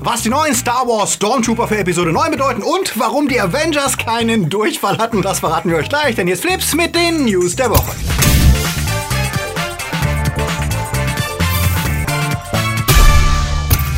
was die neuen Star Wars Stormtrooper für Episode 9 bedeuten und warum die Avengers keinen Durchfall hatten, das verraten wir euch gleich, denn jetzt Flips mit den News der Woche.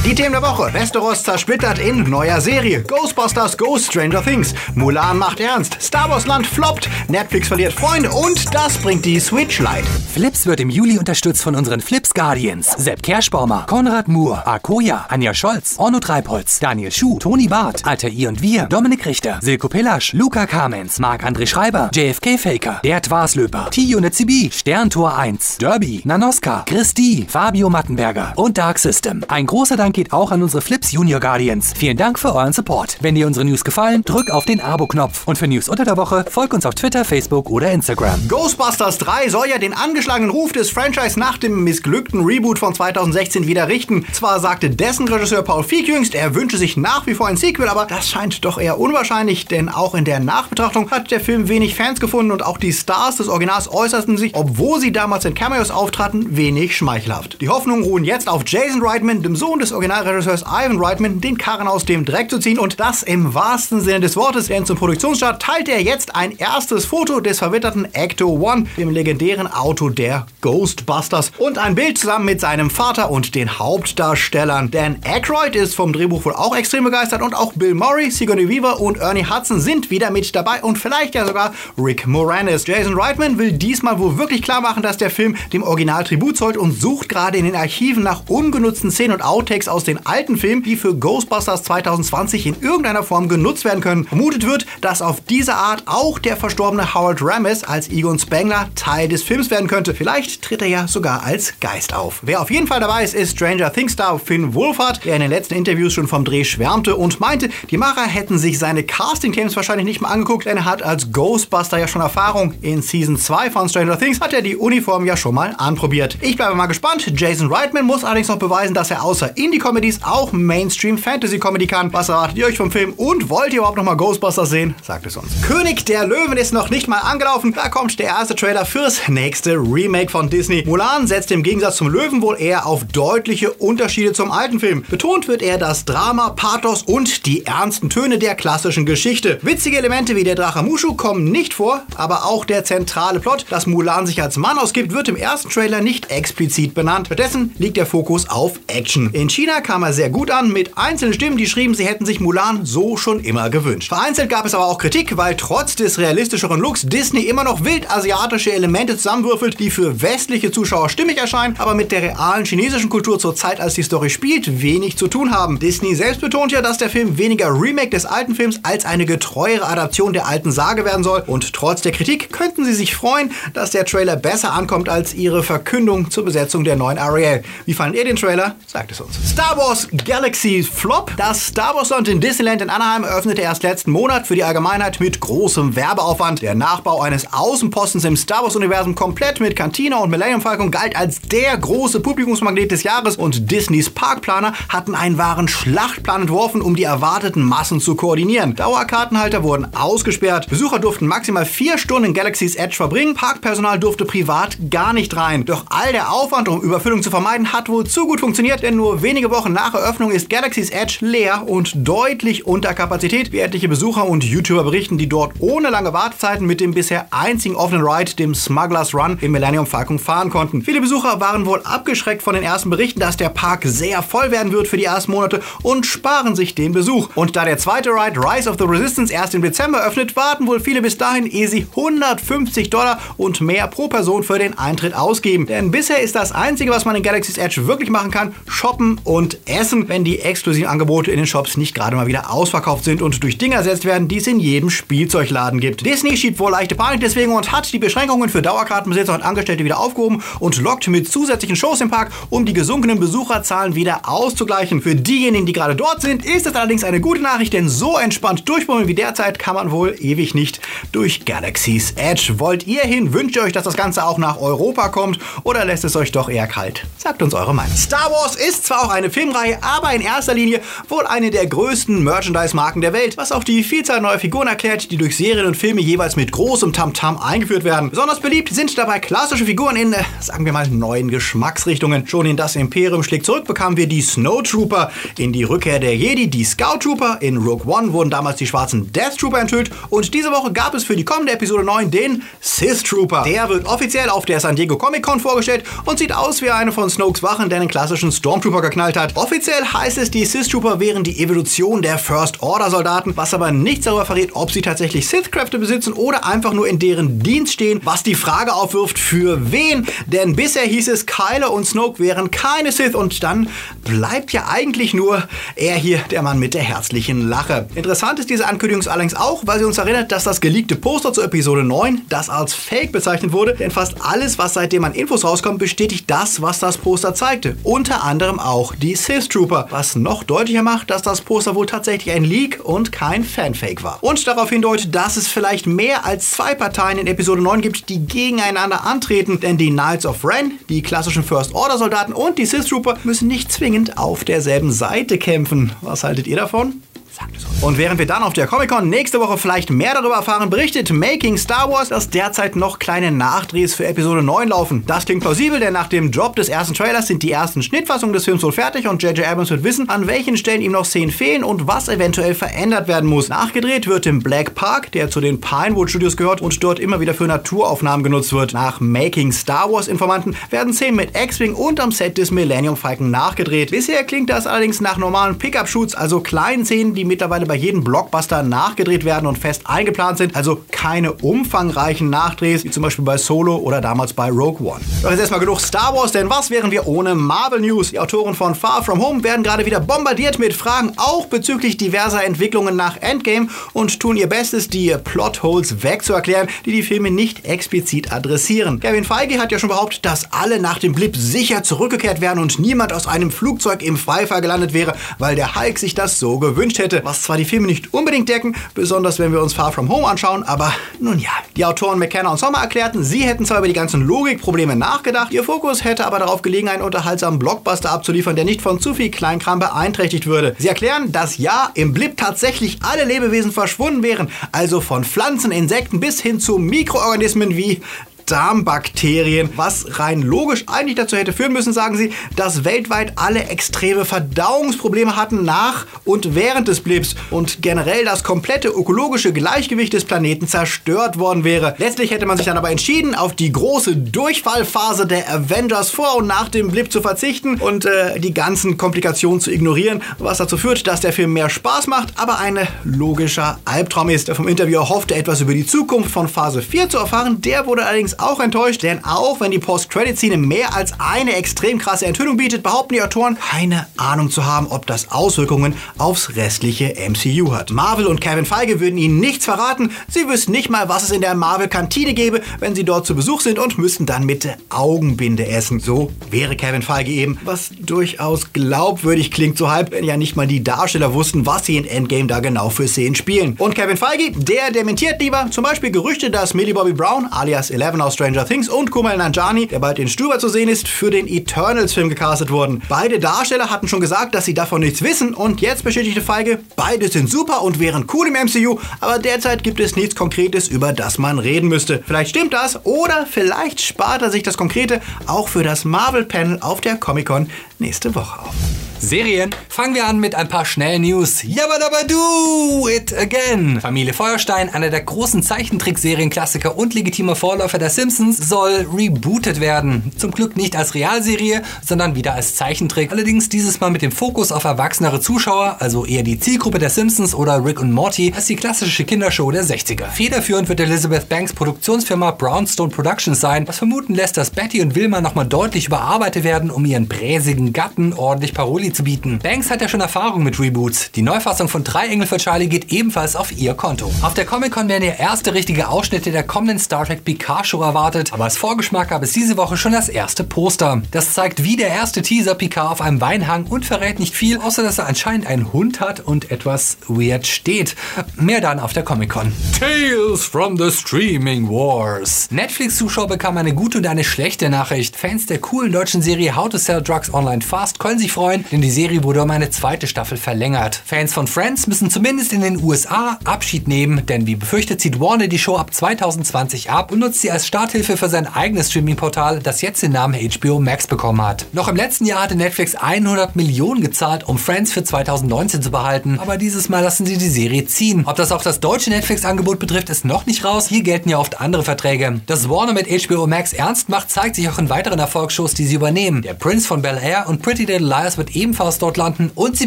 Die Themen der Woche. Westeros zersplittert in neuer Serie. Ghostbusters Go Stranger Things. Mulan macht ernst. Star Wars Land floppt. Netflix verliert Freunde und das bringt die Switch Lite. Flips wird im Juli unterstützt von unseren Flips Guardians. Sepp Kerschbaumer, Konrad Moore, Akoya, Anja Scholz, Orno Treibholz, Daniel Schuh, Toni Barth, Alter I und Wir, Dominik Richter, Silko Pelasch, Luca Kamens, Marc-André Schreiber, JFK Faker, Bert Waslöper, Tio Netzibi, Sterntor 1, Derby, Nanoska, Christi, Fabio Mattenberger und Dark System. Ein großer Dank geht auch an unsere Flips Junior Guardians. Vielen Dank für euren Support. Wenn dir unsere News gefallen, drück auf den Abo-Knopf. Und für News unter der Woche, folg uns auf Twitter, Facebook oder Instagram. Ghostbusters 3 soll ja den angeschlagenen Ruf des Franchise nach dem missglückten Reboot von 2016 wieder richten. Zwar sagte dessen Regisseur Paul Feig jüngst, er wünsche sich nach wie vor ein Sequel, aber das scheint doch eher unwahrscheinlich, denn auch in der Nachbetrachtung hat der Film wenig Fans gefunden und auch die Stars des Originals äußerten sich, obwohl sie damals in Cameos auftraten, wenig schmeichelhaft. Die Hoffnungen ruhen jetzt auf Jason Reitman, dem Sohn des Original Originalregisseurs Ivan Reitman den Karren aus dem Dreck zu ziehen und das im wahrsten Sinne des Wortes, denn zum Produktionsstart teilt er jetzt ein erstes Foto des verwitterten Ecto One, dem legendären Auto der Ghostbusters und ein Bild zusammen mit seinem Vater und den Hauptdarstellern. Dan Aykroyd ist vom Drehbuch wohl auch extrem begeistert und auch Bill Murray, Sigourney Weaver und Ernie Hudson sind wieder mit dabei und vielleicht ja sogar Rick Moranis. Jason Reitman will diesmal wohl wirklich klar machen, dass der Film dem Original Tribut zollt und sucht gerade in den Archiven nach ungenutzten Szenen und Outtakes aus den alten Filmen, die für Ghostbusters 2020 in irgendeiner Form genutzt werden können. Vermutet wird, dass auf diese Art auch der verstorbene Howard Ramis als Egon Spengler Teil des Films werden könnte. Vielleicht tritt er ja sogar als Geist auf. Wer auf jeden Fall dabei ist, ist Stranger Things Star Finn Wolfhard, der in den letzten Interviews schon vom Dreh schwärmte und meinte, die Macher hätten sich seine Casting-Teams wahrscheinlich nicht mal angeguckt, denn er hat als Ghostbuster ja schon Erfahrung. In Season 2 von Stranger Things hat er die Uniform ja schon mal anprobiert. Ich bleibe mal gespannt. Jason Reitman muss allerdings noch beweisen, dass er außer Indie-Comedy Comedies auch Mainstream Fantasy Comedy kann. Was erwartet ihr euch vom Film und wollt ihr überhaupt noch mal Ghostbusters sehen? Sagt es uns. König der Löwen ist noch nicht mal angelaufen. Da kommt der erste Trailer fürs nächste Remake von Disney. Mulan setzt im Gegensatz zum Löwen wohl eher auf deutliche Unterschiede zum alten Film. Betont wird eher das Drama, Pathos und die ernsten Töne der klassischen Geschichte. Witzige Elemente wie der Drache Mushu kommen nicht vor, aber auch der zentrale Plot, dass Mulan sich als Mann ausgibt, wird im ersten Trailer nicht explizit benannt. Stattdessen liegt der Fokus auf Action. In China kam kam er sehr gut an, mit einzelnen Stimmen, die schrieben, sie hätten sich Mulan so schon immer gewünscht. Vereinzelt gab es aber auch Kritik, weil trotz des realistischeren Looks Disney immer noch wild asiatische Elemente zusammenwürfelt, die für westliche Zuschauer stimmig erscheinen, aber mit der realen chinesischen Kultur zur Zeit, als die Story spielt, wenig zu tun haben. Disney selbst betont ja, dass der Film weniger Remake des alten Films als eine getreuere Adaption der alten Sage werden soll und trotz der Kritik könnten sie sich freuen, dass der Trailer besser ankommt als ihre Verkündung zur Besetzung der neuen Ariel. Wie fandet ihr den Trailer? Sagt es uns. Star Wars Galaxy Flop. Das Star Wars Land in Disneyland in Anaheim eröffnete erst letzten Monat für die Allgemeinheit mit großem Werbeaufwand. Der Nachbau eines Außenpostens im Star Wars Universum komplett mit Cantina und Millennium Falcon galt als der große Publikumsmagnet des Jahres und Disneys Parkplaner hatten einen wahren Schlachtplan entworfen, um die erwarteten Massen zu koordinieren. Dauerkartenhalter wurden ausgesperrt. Besucher durften maximal vier Stunden in Galaxy's Edge verbringen. Parkpersonal durfte privat gar nicht rein. Doch all der Aufwand, um Überfüllung zu vermeiden, hat wohl zu gut funktioniert, denn nur wenige Wochen nach Eröffnung ist Galaxy's Edge leer und deutlich unter Kapazität, wie etliche Besucher und YouTuber berichten, die dort ohne lange Wartezeiten mit dem bisher einzigen offenen Ride, dem Smuggler's Run, im Millennium Falcon fahren konnten. Viele Besucher waren wohl abgeschreckt von den ersten Berichten, dass der Park sehr voll werden wird für die ersten Monate und sparen sich den Besuch. Und da der zweite Ride, Rise of the Resistance, erst im Dezember öffnet, warten wohl viele bis dahin, ehe sie 150 Dollar und mehr pro Person für den Eintritt ausgeben. Denn bisher ist das Einzige, was man in Galaxy's Edge wirklich machen kann, shoppen und essen, wenn die exklusiven Angebote in den Shops nicht gerade mal wieder ausverkauft sind und durch Dinge ersetzt werden, die es in jedem Spielzeugladen gibt. Disney schiebt wohl leichte Panik deswegen und hat die Beschränkungen für Dauerkartenbesitzer und Angestellte wieder aufgehoben und lockt mit zusätzlichen Shows im Park, um die gesunkenen Besucherzahlen wieder auszugleichen. Für diejenigen, die gerade dort sind, ist es allerdings eine gute Nachricht, denn so entspannt durchbummeln wie derzeit kann man wohl ewig nicht durch Galaxy's Edge. Wollt ihr hin? Wünscht ihr euch, dass das Ganze auch nach Europa kommt oder lässt es euch doch eher kalt? Sagt uns eure Meinung. Star Wars ist zwar auch eine eine Filmreihe, aber in erster Linie wohl eine der größten Merchandise-Marken der Welt, was auch die Vielzahl neuer Figuren erklärt, die durch Serien und Filme jeweils mit großem Tamtam -Tam eingeführt werden. Besonders beliebt sind dabei klassische Figuren in, äh, sagen wir mal, neuen Geschmacksrichtungen. Schon in Das Imperium schlägt zurück bekamen wir die Snowtrooper, in die Rückkehr der Jedi die Scout Trooper, in Rogue One wurden damals die schwarzen Death Trooper enthüllt und diese Woche gab es für die kommende Episode 9 den Sith Trooper. Der wird offiziell auf der San Diego Comic Con vorgestellt und sieht aus wie eine von Snokes Wachen, der einen klassischen Stormtrooper geknallt hat. Offiziell heißt es, die Sith Trooper wären die Evolution der First Order Soldaten, was aber nichts darüber verrät, ob sie tatsächlich Sith-Kräfte besitzen oder einfach nur in deren Dienst stehen, was die Frage aufwirft, für wen? Denn bisher hieß es, Kylo und Snoke wären keine Sith und dann bleibt ja eigentlich nur er hier, der Mann mit der herzlichen Lache. Interessant ist diese Ankündigung allerdings auch, weil sie uns erinnert, dass das geleakte Poster zur Episode 9, das als Fake bezeichnet wurde, denn fast alles, was seitdem an Infos rauskommt, bestätigt das, was das Poster zeigte. Unter anderem auch die Sith Trooper, was noch deutlicher macht, dass das Poster wohl tatsächlich ein Leak und kein Fanfake war. Und darauf hindeutet, dass es vielleicht mehr als zwei Parteien in Episode 9 gibt, die gegeneinander antreten, denn die Knights of Ren, die klassischen First Order Soldaten und die Sith Trooper müssen nicht zwingend auf derselben Seite kämpfen. Was haltet ihr davon? Sagt es. Und während wir dann auf der Comic-Con nächste Woche vielleicht mehr darüber erfahren, berichtet Making Star Wars, dass derzeit noch kleine Nachdrehs für Episode 9 laufen. Das klingt plausibel, denn nach dem Drop des ersten Trailers sind die ersten Schnittfassungen des Films wohl fertig und J.J. Abrams wird wissen, an welchen Stellen ihm noch Szenen fehlen und was eventuell verändert werden muss. Nachgedreht wird im Black Park, der zu den Pinewood Studios gehört und dort immer wieder für Naturaufnahmen genutzt wird. Nach Making Star Wars Informanten werden Szenen mit X-Wing und am Set des Millennium Falcon nachgedreht. Bisher klingt das allerdings nach normalen Pickup-Shoots, also kleinen Szenen, die mittlerweile bei jedem Blockbuster nachgedreht werden und fest eingeplant sind, also keine umfangreichen Nachdrehs, wie zum Beispiel bei Solo oder damals bei Rogue One. Doch jetzt erstmal genug Star Wars, denn was wären wir ohne Marvel News? Die Autoren von Far From Home werden gerade wieder bombardiert mit Fragen, auch bezüglich diverser Entwicklungen nach Endgame und tun ihr Bestes, die Plotholes wegzuerklären, die die Filme nicht explizit adressieren. Kevin Feige hat ja schon behauptet, dass alle nach dem Blip sicher zurückgekehrt wären und niemand aus einem Flugzeug im Freifall gelandet wäre, weil der Hulk sich das so gewünscht hätte, was zwar die Filme nicht unbedingt decken, besonders wenn wir uns Far From Home anschauen, aber nun ja. Die Autoren McKenna und Sommer erklärten, sie hätten zwar über die ganzen Logikprobleme nachgedacht, ihr Fokus hätte aber darauf gelegen, einen unterhaltsamen Blockbuster abzuliefern, der nicht von zu viel Kleinkram beeinträchtigt würde. Sie erklären, dass ja, im Blip tatsächlich alle Lebewesen verschwunden wären, also von Pflanzen, Insekten bis hin zu Mikroorganismen wie Darmbakterien, was rein logisch eigentlich dazu hätte führen müssen, sagen sie, dass weltweit alle extreme Verdauungsprobleme hatten nach und während des Blips und generell das komplette ökologische Gleichgewicht des Planeten zerstört worden wäre. Letztlich hätte man sich dann aber entschieden, auf die große Durchfallphase der Avengers vor und nach dem Blip zu verzichten und äh, die ganzen Komplikationen zu ignorieren, was dazu führt, dass der Film mehr Spaß macht, aber ein logischer Albtraum ist. Der vom Interviewer hoffte etwas über die Zukunft von Phase 4 zu erfahren, der wurde allerdings auch enttäuscht, denn auch wenn die Post-Credit-Szene mehr als eine extrem krasse Enthüllung bietet, behaupten die Autoren, keine Ahnung zu haben, ob das Auswirkungen aufs restliche MCU hat. Marvel und Kevin Feige würden ihnen nichts verraten, sie wüssten nicht mal, was es in der Marvel-Kantine gäbe, wenn sie dort zu Besuch sind und müssten dann mit Augenbinde essen. So wäre Kevin Feige eben, was durchaus glaubwürdig klingt, so halb, wenn ja nicht mal die Darsteller wussten, was sie in Endgame da genau für Szenen spielen. Und Kevin Feige, der dementiert lieber zum Beispiel Gerüchte, dass Millie Bobby Brown alias Eleven aus Stranger Things und Kumail Nanjiani, der bald in Stuber zu sehen ist, für den Eternals-Film gecastet wurden. Beide Darsteller hatten schon gesagt, dass sie davon nichts wissen und jetzt bestätigte Feige, beide sind super und wären cool im MCU, aber derzeit gibt es nichts Konkretes, über das man reden müsste. Vielleicht stimmt das oder vielleicht spart er sich das Konkrete auch für das Marvel-Panel auf der Comic-Con nächste Woche auf. Serien. Fangen wir an mit ein paar schnellen News. Yabba do it again. Familie Feuerstein, einer der großen Zeichentrickserien-Klassiker und legitimer Vorläufer der Simpsons, soll rebootet werden. Zum Glück nicht als Realserie, sondern wieder als Zeichentrick. Allerdings dieses Mal mit dem Fokus auf erwachsenere Zuschauer, also eher die Zielgruppe der Simpsons oder Rick und Morty, als die klassische Kindershow der 60er. Federführend wird Elizabeth Banks Produktionsfirma Brownstone Productions sein, was vermuten lässt, dass Betty und Wilma nochmal deutlich überarbeitet werden, um ihren bräsigen Gatten ordentlich Paroli zu bieten. Banks hat ja schon Erfahrung mit Reboots. Die Neufassung von Drei Engel für Charlie geht ebenfalls auf ihr Konto. Auf der Comic-Con werden ja erste richtige Ausschnitte der kommenden Star Trek Picard Show erwartet, aber als Vorgeschmack gab es diese Woche schon das erste Poster. Das zeigt wie der erste Teaser Picard auf einem Weinhang und verrät nicht viel, außer dass er anscheinend einen Hund hat und etwas weird steht. Mehr dann auf der Comic-Con. Tales from the Streaming Wars. Netflix-Zuschauer bekamen eine gute und eine schlechte Nachricht. Fans der coolen deutschen Serie How to Sell Drugs Online Fast können sich freuen, denn die Serie wurde um eine zweite Staffel verlängert. Fans von Friends müssen zumindest in den USA Abschied nehmen, denn wie befürchtet zieht Warner die Show ab 2020 ab und nutzt sie als Starthilfe für sein eigenes Streaming-Portal, das jetzt den Namen HBO Max bekommen hat. Noch im letzten Jahr hatte Netflix 100 Millionen gezahlt, um Friends für 2019 zu behalten, aber dieses Mal lassen sie die Serie ziehen. Ob das auch das deutsche Netflix-Angebot betrifft, ist noch nicht raus. Hier gelten ja oft andere Verträge. Dass Warner mit HBO Max ernst macht, zeigt sich auch in weiteren Erfolgsshows, die sie übernehmen. Der Prince von Bel Air und Pretty Little Liars wird ebenfalls dort landen und sie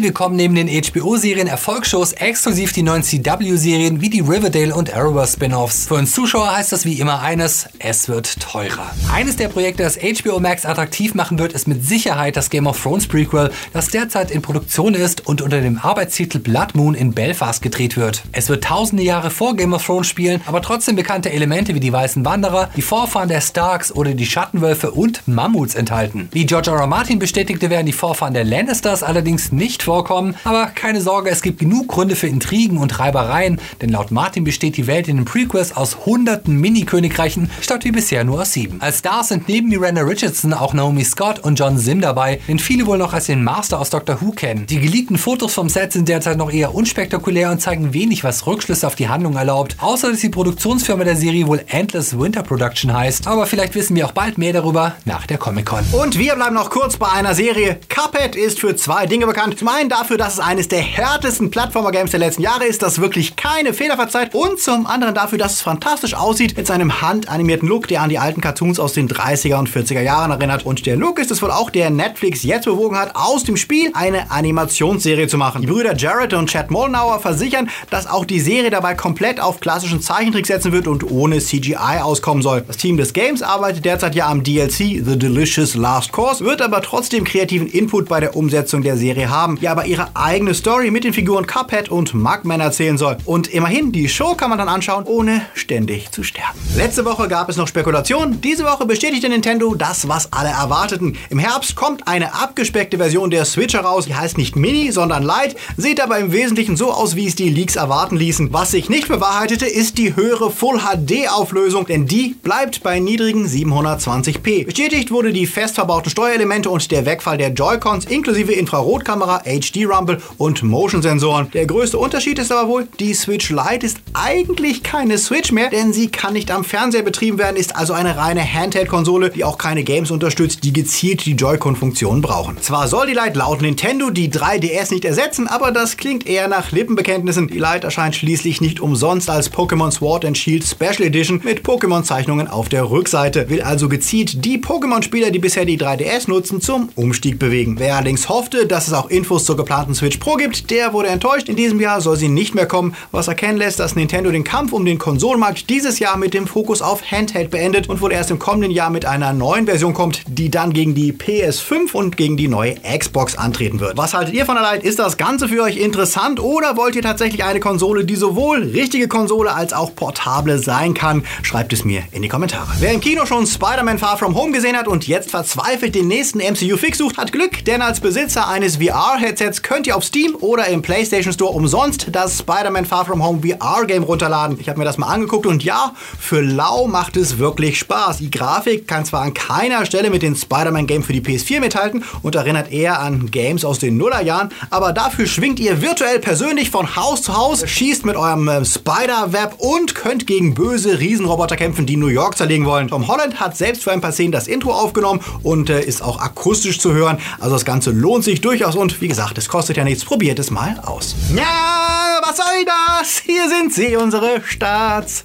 bekommen neben den HBO-Serien Erfolgsshows exklusiv die neuen CW-Serien wie die Riverdale und Arrowverse Spin-offs. Für uns Zuschauer heißt das wie immer eines, es wird teurer. Eines der Projekte, das HBO Max attraktiv machen wird, ist mit Sicherheit das Game of Thrones Prequel, das derzeit in Produktion ist und unter dem Arbeitstitel Blood Moon in Belfast gedreht wird. Es wird tausende Jahre vor Game of Thrones spielen, aber trotzdem bekannte Elemente wie die Weißen Wanderer, die Vorfahren der Starks oder die Schattenwölfe und Mammuts enthalten. Wie George R. R. Martin bestätigte, werden die Vorfahren der Lannisters allerdings nicht vorkommen, aber keine Sorge, es gibt genug Gründe für Intrigen und Reibereien, denn laut Martin besteht die Welt in den Prequels aus hunderten Mini-Königreichen statt wie bisher nur aus sieben. Als Stars sind neben Miranda Richardson auch Naomi Scott und John Sim dabei, den viele wohl noch als den Master aus Doctor Who kennen. Die geleakten Fotos vom Set sind derzeit noch eher unspektakulär und zeigen wenig, was Rückschlüsse auf die Handlung erlaubt, außer dass die Produktionsfirma der Serie wohl Endless Winter Production heißt. Aber vielleicht wissen wir auch bald mehr darüber nach der Comic-Con. Und wir bleiben noch kurz bei einer Serie. Cuphead ist für zwei Dinge bekannt. Zum einen dafür, dass es eines der härtesten Plattformer-Games der letzten Jahre ist, das wirklich keine Fehler verzeiht. Und zum anderen dafür, dass es fantastisch aussieht mit seinem handanimierten Look, der an die alten Cartoons aus den 30er und 40er Jahren erinnert. Und der Look ist es wohl auch, der Netflix jetzt bewogen hat, aus dem Spiel eine Animationsserie zu machen. Die Brüder Jared und Chad Molnauer versichern, dass auch die Serie dabei komplett auf klassischen Zeichentrick setzen wird und ohne CGI auskommen soll. Das Team des Games arbeitet derzeit ja am DLC The Delicious Last Course, wird aber trotzdem kreativen Input bei der Umsetzung der Serie haben, die aber ihre eigene Story mit den Figuren Cuphead und Mugman erzählen soll. Und immerhin, die Show kann man dann anschauen, ohne ständig zu sterben. Letzte Woche gab es noch Spekulationen, diese Woche bestätigte Nintendo das, was alle erwarteten. Im Herbst kommt eine abgespeckte Version der Switch heraus, die heißt nicht Mini, sondern Lite, sieht aber im Wesentlichen so aus, wie es die Leaks erwarten ließen. Was sich nicht bewahrheitete, ist die höhere Full HD Auflösung, denn die bleibt bei niedrigen 720p. Bestätigt wurde die fest verbauten Steuerelemente und der Wegfall der Joy-Cons inklusive Infrarotkamera, HD Rumble und Motion-Sensoren. Der größte Unterschied ist aber wohl, die Switch Lite ist eigentlich keine Switch mehr, denn sie kann nicht am Fernseher betrieben werden, ist also eine reine Handheld-Konsole, die auch keine Games unterstützt, die gezielt die Joy-Con-Funktion brauchen. Zwar soll die Lite laut Nintendo die 3DS nicht ersetzen, aber das klingt eher nach Lippenbekenntnissen. Die Lite erscheint schließlich nicht umsonst als Pokémon Sword and Shield Special Edition mit Pokémon-Zeichnungen auf der Rückseite, will also gezielt die Pokémon-Spieler, die bisher die 3DS nutzen, zum Umstieg bewegen. Wer allerdings hoffte, dass es auch Infos zur geplanten Switch Pro gibt, der wurde enttäuscht. In diesem Jahr soll sie nicht mehr kommen, was erkennen lässt, dass Nintendo den Kampf um den Konsolenmarkt dieses Jahr mit dem Fokus auf Handheld beendet und wohl erst im kommenden Jahr mit einer neuen Version kommt, die dann gegen die PS5 und gegen die neue Xbox antreten wird. Was haltet ihr von der Lite? Ist das Ganze für euch interessant oder wollt ihr tatsächlich eine Konsole, die sowohl richtige Konsole als auch portable sein kann? Schreibt es mir in die Kommentare. Wer im Kino schon Spider-Man Far From Home gesehen hat und jetzt verzweifelt den nächsten MCU-Fix sucht, hat Glück, denn als Besitzer eines VR-Headsets könnt ihr auf Steam oder im PlayStation Store umsonst das Spider-Man Far From Home VR-Game runterladen. Ich habe mir das mal angeguckt und ja, für lau macht es wirklich Spaß. Die Grafik kann zwar an keiner Stelle mit den Spider-Man-Game für die PS4 mithalten und erinnert eher an Games aus den Nullerjahren, aber dafür schwingt ihr virtuell persönlich von Haus zu Haus, schießt mit eurem äh, Spider-Web und könnt gegen böse Riesenroboter kämpfen, die New York zerlegen wollen. Tom Holland hat selbst für ein paar Szenen das Intro aufgenommen und äh, ist auch akustisch zu hören. Also das Ganze lohnt sich durchaus und wie gesagt, es kostet ja nichts. Probiert es mal aus. Ja, was soll das? Hier sind sie, unsere Starts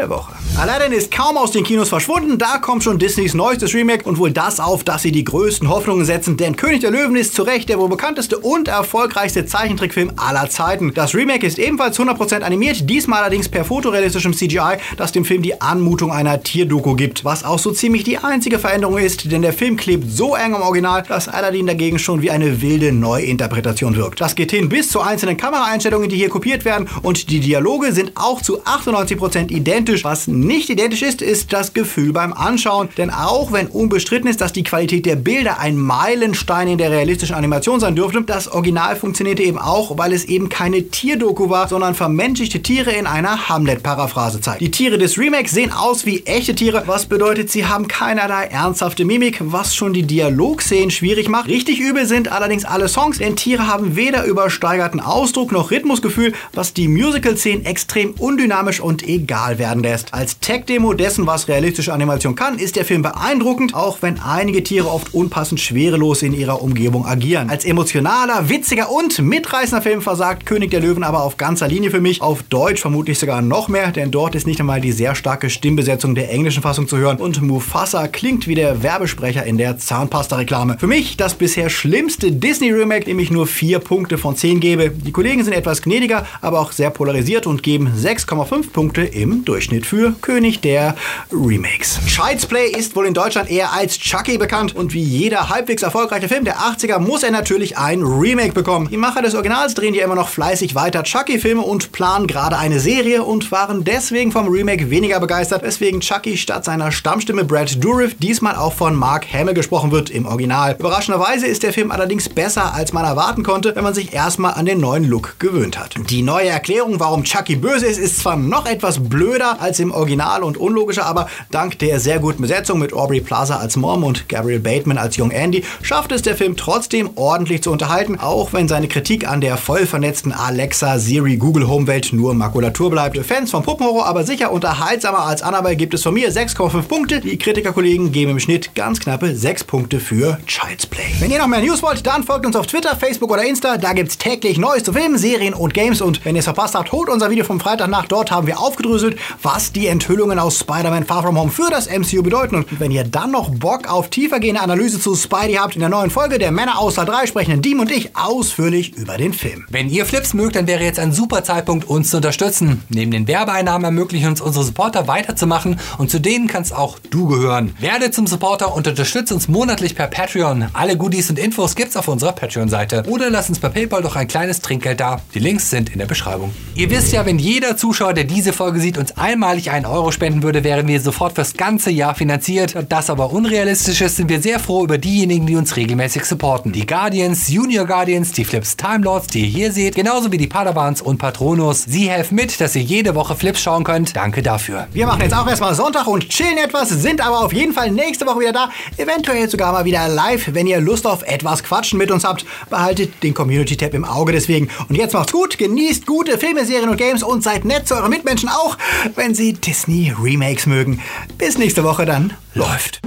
der Woche. Aladdin ist kaum aus den Kinos verschwunden. Da kommt schon Disneys neuestes Remake und wohl das auf, dass sie die größten Hoffnungen setzen. Denn König der Löwen ist zu Recht der wohl bekannteste und erfolgreichste Zeichentrickfilm aller Zeiten. Das Remake ist ebenfalls 100% animiert, diesmal allerdings per fotorealistischem CGI, das dem Film die Anmutung einer Tierdoku gibt. Was auch so ziemlich die einzige Veränderung ist, denn der Film klebt so eng am Original, dass Aladdin dagegen schon wie eine wilde Neuinterpretation wirkt. Das geht hin bis zu einzelnen Kameraeinstellungen, die hier kopiert werden und die Dialoge sind auch zu 98% identisch identisch. Was nicht identisch ist, ist das Gefühl beim Anschauen. Denn auch wenn unbestritten ist, dass die Qualität der Bilder ein Meilenstein in der realistischen Animation sein dürfte, das Original funktionierte eben auch, weil es eben keine Tierdoku war, sondern vermenschlichte Tiere in einer Hamlet-Paraphrase zeigt. Die Tiere des Remakes sehen aus wie echte Tiere, was bedeutet, sie haben keinerlei ernsthafte Mimik, was schon die Dialogszenen schwierig macht. Richtig übel sind allerdings alle Songs, denn Tiere haben weder übersteigerten Ausdruck noch Rhythmusgefühl, was die Musical-Szenen extrem undynamisch und egal werden lässt. Als Tech-Demo dessen, was realistische Animation kann, ist der Film beeindruckend, auch wenn einige Tiere oft unpassend schwerelos in ihrer Umgebung agieren. Als emotionaler, witziger und mitreißender Film versagt König der Löwen aber auf ganzer Linie für mich. Auf Deutsch vermutlich sogar noch mehr, denn dort ist nicht einmal die sehr starke Stimmbesetzung der englischen Fassung zu hören und Mufasa klingt wie der Werbesprecher in der Zahnpasta-Reklame. Für mich das bisher schlimmste Disney-Remake, dem ich nur 4 Punkte von 10 gebe. Die Kollegen sind etwas gnädiger, aber auch sehr polarisiert und geben 6,5 Punkte im Durchschnitt für König der Remakes. Child's Play ist wohl in Deutschland eher als Chucky bekannt und wie jeder halbwegs erfolgreiche Film der 80er muss er natürlich ein Remake bekommen. Die Macher des Originals drehen ja immer noch fleißig weiter Chucky-Filme und planen gerade eine Serie und waren deswegen vom Remake weniger begeistert, weswegen Chucky statt seiner Stammstimme Brad Dourif diesmal auch von Mark Hamill gesprochen wird im Original. Überraschenderweise ist der Film allerdings besser, als man erwarten konnte, wenn man sich erstmal an den neuen Look gewöhnt hat. Die neue Erklärung, warum Chucky böse ist, ist zwar noch etwas blöder als im Original und unlogischer, aber dank der sehr guten Besetzung mit Aubrey Plaza als Mom und Gabriel Bateman als Jung Andy schafft es der Film trotzdem ordentlich zu unterhalten, auch wenn seine Kritik an der voll vernetzten Alexa, Siri, Google Home Welt nur Makulatur bleibt. Fans von Puppenhorror aber sicher unterhaltsamer als Annabelle gibt es von mir 6,5 Punkte. Die Kritikerkollegen geben im Schnitt ganz knappe 6 Punkte für Child's Play. Wenn ihr noch mehr News wollt, dann folgt uns auf Twitter, Facebook oder Insta. Da gibt's täglich Neues zu Filmen, Serien und Games. Und wenn ihr es verpasst habt, holt unser Video vom Freitag nach. Dort haben wir aufgedröselt, was die Enthüllungen aus Spider-Man Far From Home für das MCU bedeuten. Und wenn ihr dann noch Bock auf tiefergehende Analyse zu Spidey habt, in der neuen Folge der Männer außer drei sprechen Diem und ich ausführlich über den Film. Wenn ihr Flips mögt, dann wäre jetzt ein super Zeitpunkt, uns zu unterstützen. Neben den Werbeeinnahmen ermöglichen uns unsere Supporter weiterzumachen und zu denen kannst auch du gehören. Werde zum Supporter und unterstütze uns monatlich per Patreon. Alle Goodies und Infos gibt's auf unserer Patreon-Seite. Oder lass uns per PayPal doch ein kleines Trinkgeld da. Die Links sind in der Beschreibung. Ihr wisst ja, wenn jeder Zuschauer, der diese Folge sieht, uns einmalig einen Euro spenden würde, wären wir sofort fürs ganze Jahr finanziert. Da das aber unrealistisch ist, sind wir sehr froh über diejenigen, die uns regelmäßig supporten. Die Guardians, Junior Guardians, die Flips Time Lords, die ihr hier seht, genauso wie die Padawans und Patronus. Sie helfen mit, dass ihr jede Woche Flips schauen könnt. Danke dafür. Wir machen jetzt auch erstmal Sonntag und chillen etwas, sind aber auf jeden Fall nächste Woche wieder da. Eventuell sogar mal wieder live. Wenn ihr Lust auf etwas Quatschen mit uns habt, behaltet den Community-Tab im Auge deswegen. Und jetzt macht's gut, genießt gute Filme, Serien und Games und seid nett zu euren Mitmenschen auch, wenn sie Disney Remakes mögen. Bis nächste Woche dann. Läuft.